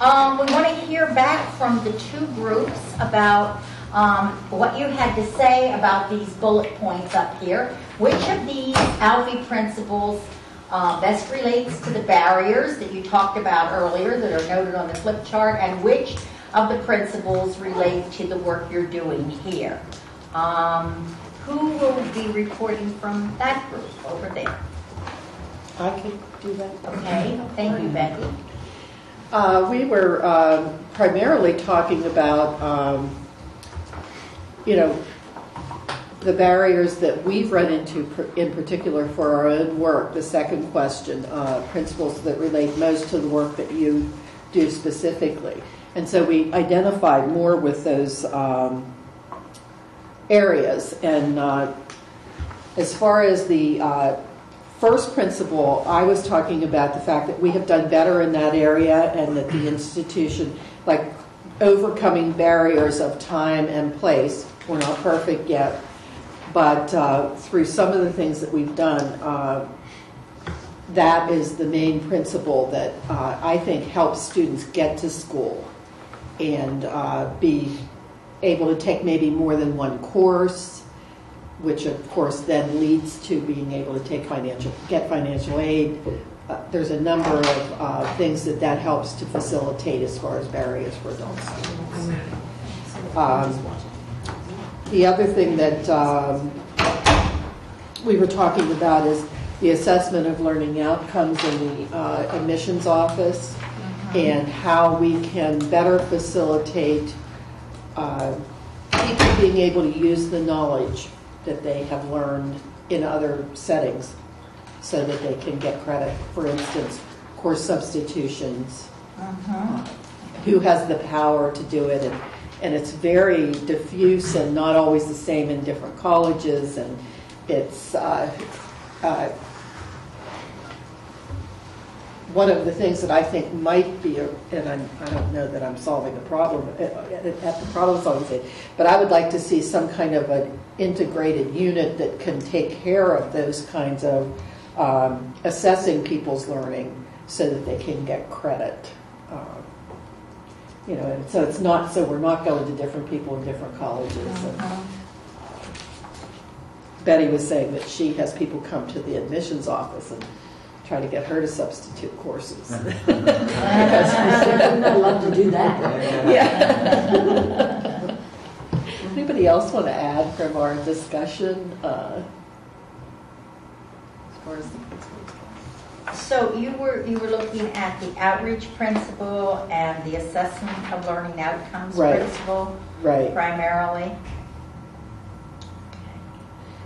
Um, we want to hear back from the two groups about um, what you had to say about these bullet points up here. Which of these Alfie principles uh, best relates to the barriers that you talked about earlier that are noted on the flip chart, and which of the principles relate to the work you're doing here? Um, who will be reporting from that group over there? I could do that. Okay, thank you, Becky. Uh, we were um, primarily talking about, um, you know, the barriers that we've run into in particular for our own work. The second question, uh, principles that relate most to the work that you do specifically. And so we identified more with those um, areas. And uh, as far as the uh, first principle, I was talking about the fact that we have done better in that area and that the institution, like overcoming barriers of time and place, we're not perfect yet, but uh, through some of the things that we've done, uh, that is the main principle that uh, I think helps students get to school and uh, be able to take maybe more than one course, which of course then leads to being able to take financial, get financial aid. Uh, there's a number of uh, things that that helps to facilitate as far as barriers for adults. Um, the other thing that um, we were talking about is the assessment of learning outcomes in the uh, admissions office and how we can better facilitate uh, people being able to use the knowledge that they have learned in other settings so that they can get credit. For instance, course substitutions, who has the power to do it, and, and it's very diffuse and not always the same in different colleges, and it's uh, uh, one of the things that I think might be, a, and I'm, I don't know that I'm solving the problem uh, at, at the problem solving stage, but I would like to see some kind of an integrated unit that can take care of those kinds of um, assessing people's learning so that they can get credit. Um, you know, and so it's not so we're not going to different people in different colleges. And Betty was saying that she has people come to the admissions office and try to get her to substitute courses. I'd love to do that. Yeah. Anybody else want to add from our discussion? uh, As far as the principals go? So you were, you were looking at the outreach principle and the assessment of learning outcomes Right. principle Right. primarily?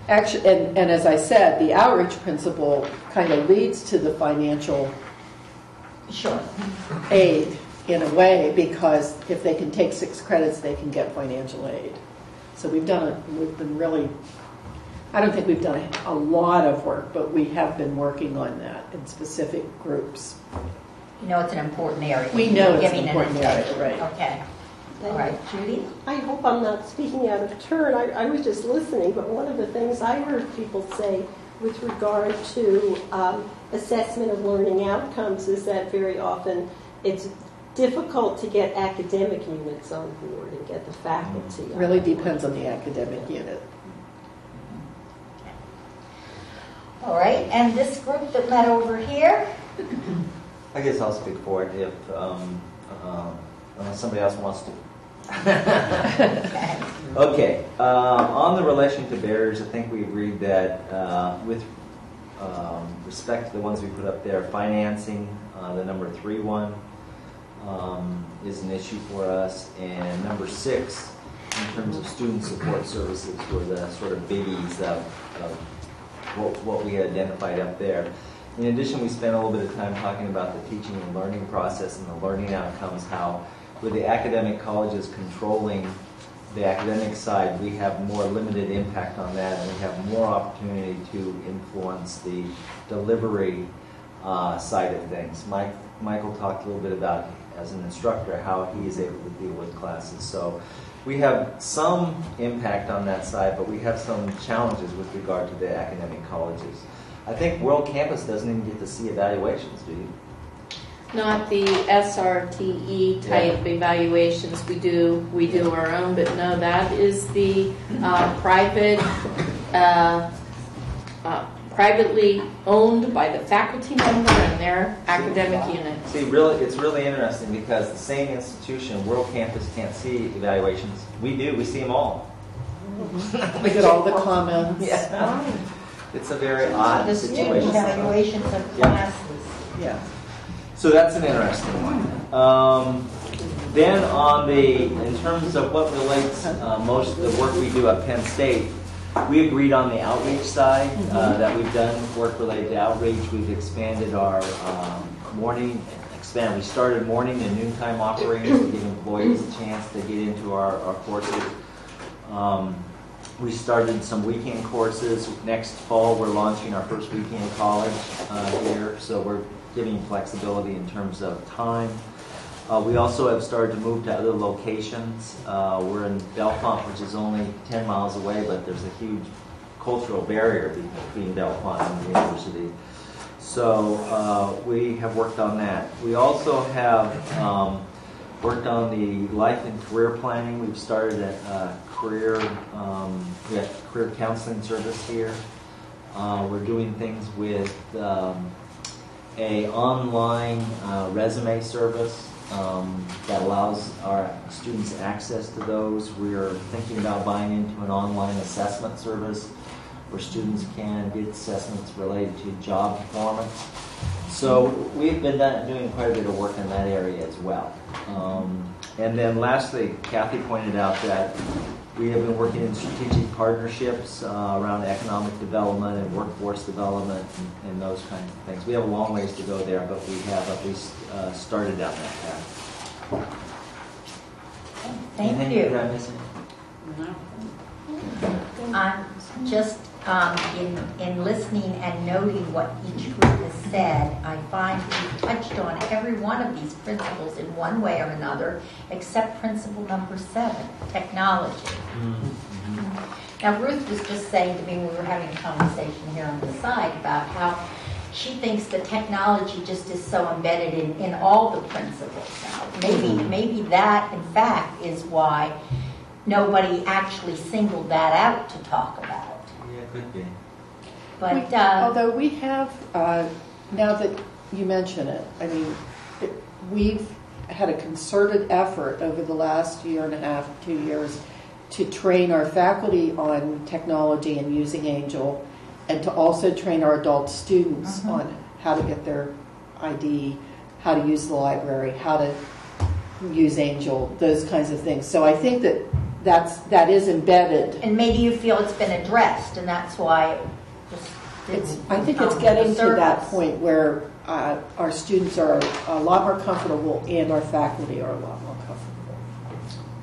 Actually, and, and as I said, the outreach principle kind of leads to the financial Sure. aid in a way, because if they can take six credits, they can get financial aid. So we've done it, we've been really, I don't think we've done a, lot of work, but we have been working on that in specific groups. You know it's an important area. We know it's an important area, right. Okay. All right, Judy? I hope I'm not speaking out of turn. I, I was just listening, but one of the things I heard people say with regard to um, assessment of learning outcomes is that very often it's difficult to get academic units on board and get the faculty. on Really board. depends on the academic unit. All right, and this group that met over here? I guess I'll speak for it if, um, um, unless somebody else wants to. Okay. Um, on the relation to barriers, I think we agreed that uh, with um, respect to the ones we put up there, financing, uh, the number three one, um, is an issue for us, and number six, in terms of student support services, were the sort of biggies of, of what, what we had identified up there. In addition, we spent a little bit of time talking about the teaching and learning process and the learning outcomes, how with the academic colleges controlling the academic side, we have more limited impact on that, and we have more opportunity to influence the delivery uh, side of things. Mike, Michael talked a little bit about, as an instructor, how he is able to deal with classes. So we have some impact on that side, but we have some challenges with regard to the academic colleges. I think World Campus doesn't even get to see evaluations, do you? Not the SRTE E type evaluations we do, we do our own, but no, that is the uh, private, uh, uh, privately owned by the faculty member and their academic unit. See, really, it's really interesting because the same institution, World Campus, can't see evaluations. We do. We see them all. We get all the comments. Yeah. It's a very odd The student situation. evaluations of Yeah. classes. Yeah. So that's an interesting one. Um, then on the, in terms of what relates uh, most of the work we do at Penn State, we agreed on the outreach side uh, that we've done work related to outreach. We've expanded our um, morning, expand. We started morning and noontime offerings to give employees a chance to get into our, our courses. Um, we started some weekend courses. Next fall, we're launching our first weekend college uh, here, so we're giving flexibility in terms of time. Uh, we also have started to move to other locations. Uh, we're in Bellefonte, which is only 10 miles away, but there's a huge cultural barrier between Bellefonte and the university. So uh, we have worked on that. We also have um, worked on the life and career planning. We've started a career, um, we have career counseling service here. Uh, we're doing things with um, a online uh, resume service um, that allows our students access to those. We're thinking about buying into an online assessment service where students can get assessments related to job performance. So we've been doing quite a bit of work in that area as well. Um, and then lastly, Kathy pointed out that we have been working in strategic partnerships uh, around economic development and workforce development and, and those kinds of things. We have a long ways to go there, but we have at least uh, started down that path. Thank Anything you. that I'm missing? I'm just, um, in, in listening and noting what each group has said, I find we've touched on every one of these principles in one way or another, except principle number seven, technology. Now, Ruth was just saying to me, when we were having a conversation here on the side, about how she thinks the technology just is so embedded in, in all the principles now. Maybe, maybe that, in fact, is why nobody actually singled that out to talk about. Yeah, it could be. But, We- uh, Although we have, uh, now that you mention it, I mean, it- we've had a concerted effort over the last year and a half, two years, to train our faculty on technology and using Angel, and to also train our adult students Mhm. on how to get their ID, how to use the library, how to use Angel, those kinds of things. So I think that that's, that is embedded. and maybe you feel it's been addressed, and that's why it just It's, didn't I think it's getting to that point where uh, our students are a lot more comfortable and our faculty are a lot more comfortable.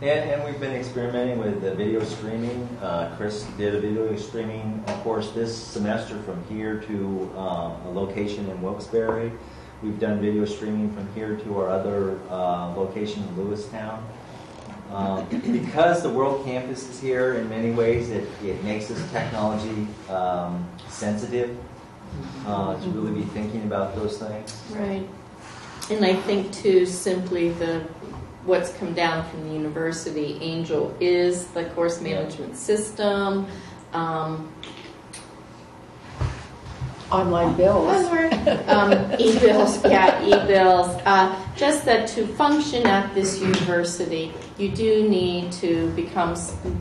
And, and we've been experimenting with the video streaming. Uh, Chris did a video streaming, of course, this semester from here to um, a location in Wilkes-Barre. We've done video streaming from here to our other uh, location in Lewistown. Um, because the World Campus is here, in many ways, it, it makes us technology um, sensitive uh, to really be thinking about those things. Right. And I think too, simply the, what's come down from the university, Angel is the course management system. Um, Online bills. um, e-bills, yeah, e-bills. Uh, just that to function at this university, you do need to become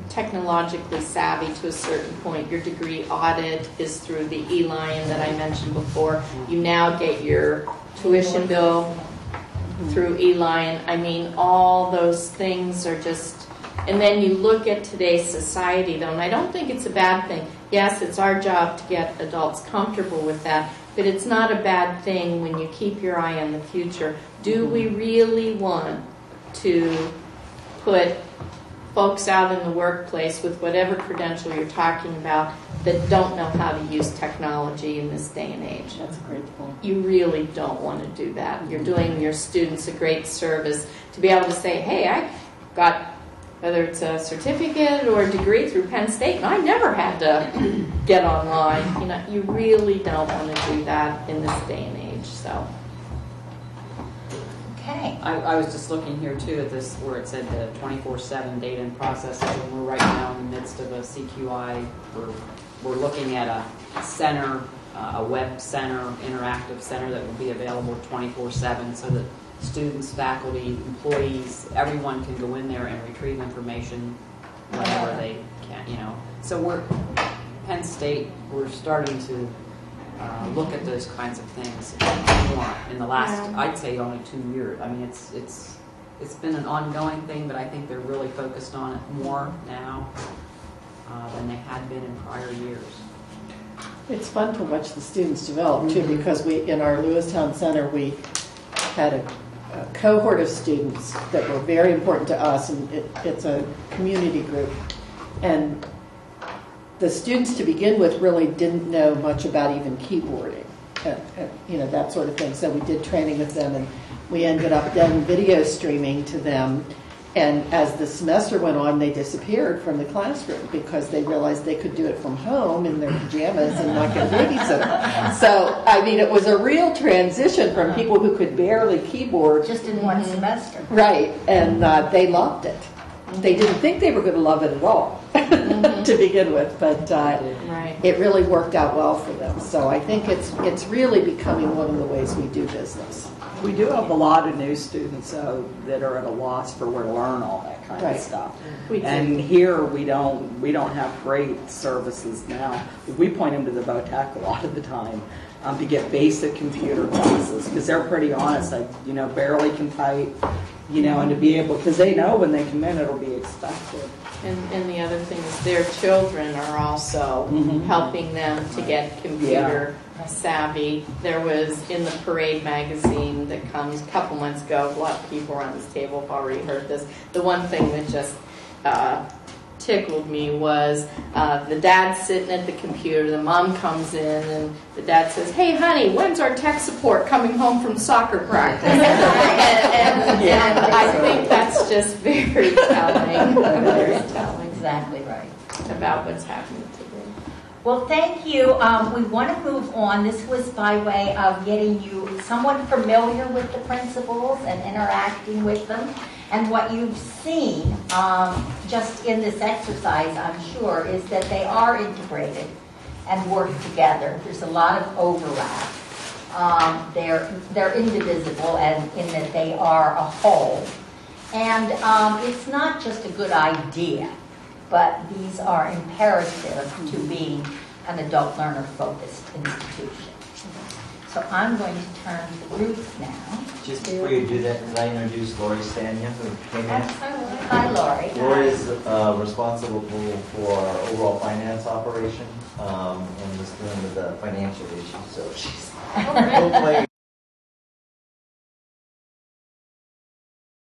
technologically savvy to a certain point. Your degree audit is through the E-Lion that I mentioned before. You now get your tuition bill through E-Lion. I mean, all those things are just, and then you look at today's society though, and I don't think it's a bad thing. Yes, it's our job to get adults comfortable with that, but it's not a bad thing when you keep your eye on the future. Do mm-hmm. we really want to put folks out in the workplace with whatever credential you're talking about that don't know how to use technology in this day and age? That's a great point. you really don't want to do that. You're mm-hmm. doing your students a great service to be able to say, hey, I got whether it's a certificate or a degree through Penn State, and I never had to get online. You know, you really don't want to do that in this day and age. So, I, I was just looking here too at this, where it said the twenty-four seven data and processing, and we're right now in the midst of a CQI. We're, we're looking at a center, uh, a web center, interactive center that will be available twenty-four seven, so that students, faculty, employees, everyone can go in there and retrieve information whenever they can, you know. So we're, Penn State, we're starting to, uh, look at those kinds of things more in the last, Yeah. I'd say only two years. I mean, it's, it's, it's been an ongoing thing, but I think they're really focused on it more now uh, than they had been in prior years. It's fun to watch the students develop too, because we, in our Lewistown Center, we had a a cohort of students that were very important to us, and it, it's a community group. And the students to begin with really didn't know much about even keyboarding, and, and, you know, that sort of thing. So we did training with them, and we ended up then video streaming to them. And as the semester went on, they disappeared from the classroom because they realized they could do it from home in their pajamas and not get a babysitter. So, I mean, it was a real transition from people who could barely keyboard Just in one semester. Right, and uh, they loved it. They didn't think they were going to love it at all to begin with, but uh, Right. it really worked out well for them. So I think it's it's really becoming one of the ways we do business. We do have a lot of new students though that are at a loss for where to learn all that kind Right. of stuff. We. And here we don't we don't have great services now. We point them to the VOTEC a lot of the time um, to get basic computer classes because they're pretty honest. Like you know barely can type, you know, and to be able because they know when they come in it'll be expected. And, and the other thing is their children are also Mhm. helping them to get computer savvy. There was in the Parade magazine that comes a couple months ago, a lot of people around this table have already heard this. The one thing that just uh, tickled me was uh, the dad sitting at the computer, the mom comes in, and the dad says, Hey, honey, when's our tech support coming home from soccer practice? and, and, and I think that's just very telling, very telling Exactly right. about what's happening. Well, thank you. Um, we want to move on. This was by way of getting you somewhat familiar with the principles and interacting with them. And what you've seen um, just in this exercise, I'm sure, is that they are integrated and work together. There's a lot of overlap. Um, they're they're indivisible, and in that they are a whole. And um, it's not just a good idea, but these are imperative to being an adult learner focused institution. So I'm going to turn to Ruth now. Just before you do that, could I introduce Lori Stania, who came in? Hi, Lori. Lori is uh, responsible for our overall finance operation um, and was dealing with the financial issues, so she's hopefully